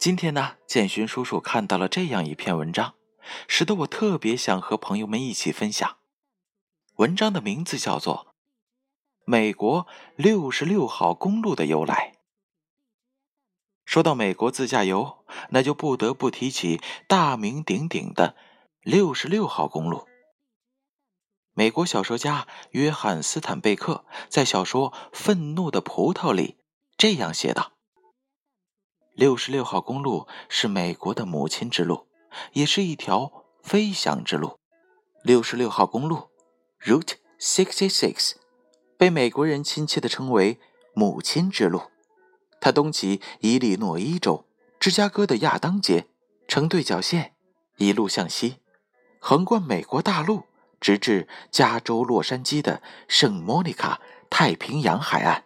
今天呢，建勋叔叔看到了这样一篇文章，使得我特别想和朋友们一起分享。文章的名字叫做《美国六十六号公路的由来》。说到美国自驾游，那就不得不提起大名鼎鼎的六十六号公路。美国小说家约翰·斯坦贝克在小说《愤怒的葡萄》里这样写道：“六十六号公路是美国的母亲之路，也是一条飞翔之路。六十六号公路 （Route Sixty Six） 被美国人亲切地称为‘母亲之路’。它东起伊利诺伊州芝加哥的亚当街，呈对角线，一路向西，横贯美国大陆。”直至加州洛杉矶的圣莫妮卡太平洋海岸，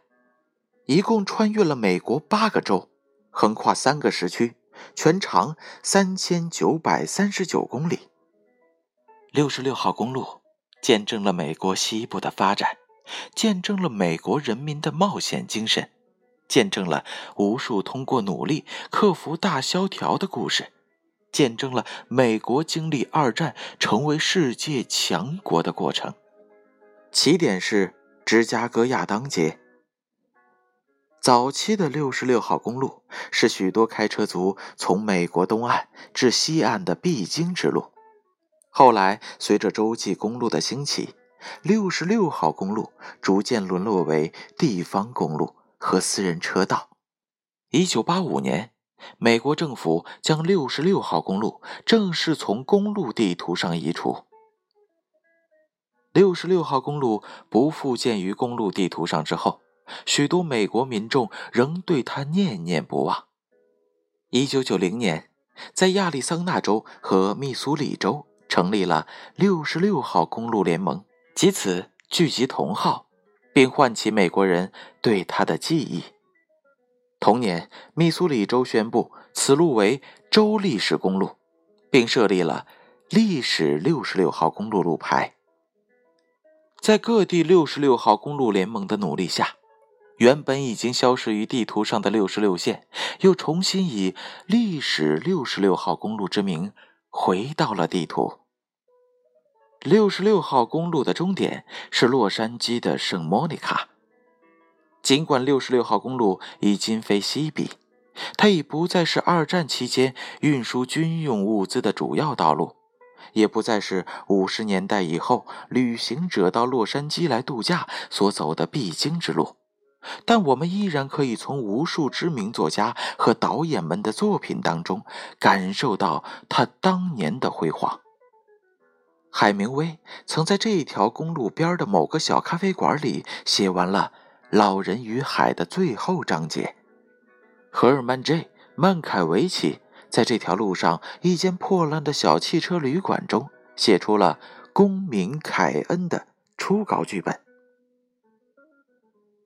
一共穿越了美国八个州，横跨三个时区，全长三千九百三十九公里。六十六号公路见证了美国西部的发展，见证了美国人民的冒险精神，见证了无数通过努力克服大萧条的故事。见证了美国经历二战成为世界强国的过程。起点是芝加哥亚当街。早期的六十六号公路是许多开车族从美国东岸至西岸的必经之路。后来，随着洲际公路的兴起，六十六号公路逐渐沦落为地方公路和私人车道。一九八五年。美国政府将六十六号公路正式从公路地图上移除。六十六号公路不复见于公路地图上之后，许多美国民众仍对它念念不忘。一九九零年，在亚利桑那州和密苏里州成立了六十六号公路联盟，即此聚集同号，并唤起美国人对它的记忆。同年，密苏里州宣布此路为州历史公路，并设立了历史六十六号公路路牌。在各地六十六号公路联盟的努力下，原本已经消失于地图上的六十六线，又重新以历史六十六号公路之名回到了地图。六十六号公路的终点是洛杉矶的圣莫妮卡。尽管六十六号公路已今非昔比，它已不再是二战期间运输军用物资的主要道路，也不再是五十年代以后旅行者到洛杉矶来度假所走的必经之路，但我们依然可以从无数知名作家和导演们的作品当中感受到他当年的辉煌。海明威曾在这一条公路边的某个小咖啡馆里写完了。《老人与海》的最后章节，赫尔曼 ·J· 曼凯维奇在这条路上一间破烂的小汽车旅馆中写出了《公民凯恩》的初稿剧本。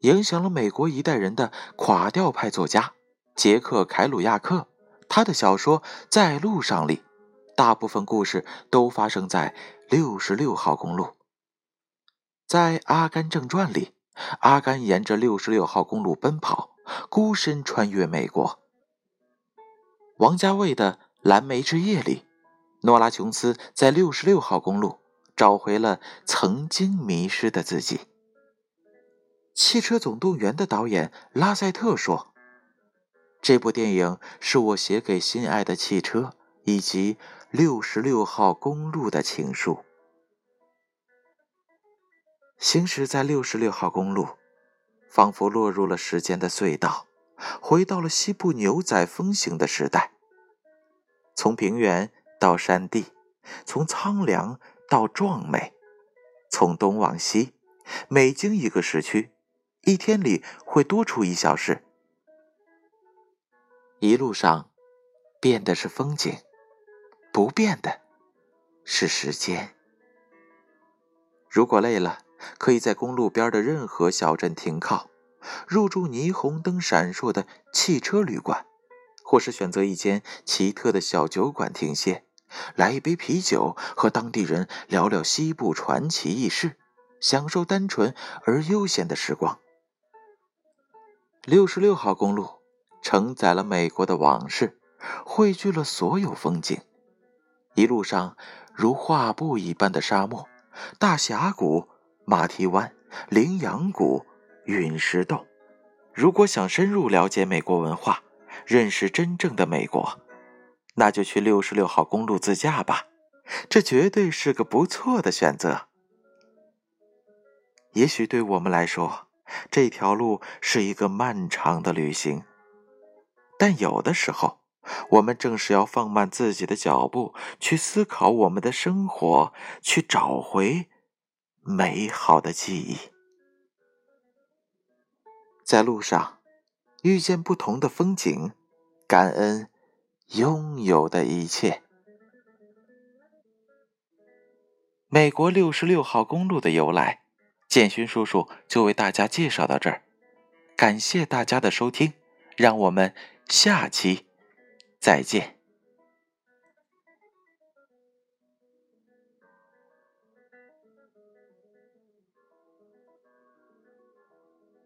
影响了美国一代人的垮掉派作家杰克·凯鲁亚克，他的小说《在路上》里，大部分故事都发生在六十六号公路。在《阿甘正传》里。阿甘沿着六十六号公路奔跑，孤身穿越美国。王家卫的《蓝莓之夜》里，诺拉琼斯在六十六号公路找回了曾经迷失的自己。《汽车总动员》的导演拉塞特说：“这部电影是我写给心爱的汽车以及六十六号公路的情书。”行驶在六十六号公路，仿佛落入了时间的隧道，回到了西部牛仔风行的时代。从平原到山地，从苍凉到壮美，从东往西，每经一个时区，一天里会多出一小时。一路上，变的是风景，不变的是时间。如果累了，可以在公路边的任何小镇停靠，入住霓虹灯闪烁的汽车旅馆，或是选择一间奇特的小酒馆停歇，来一杯啤酒，和当地人聊聊西部传奇轶事，享受单纯而悠闲的时光。六十六号公路承载了美国的往事，汇聚了所有风景。一路上如画布一般的沙漠、大峡谷、马蹄湾、羚羊谷、陨石洞。如果想深入了解美国文化，认识真正的美国，那就去六十六号公路自驾吧，这绝对是个不错的选择。也许对我们来说，这条路是一个漫长的旅行，但有的时候，我们正是要放慢自己的脚步，去思考我们的生活，去找回美好的记忆。在路上，遇见不同的风景，感恩拥有的一切。美国六十六号公路的由来。建勋叔叔就为大家介绍到这儿，感谢大家的收听，让我们下期再见。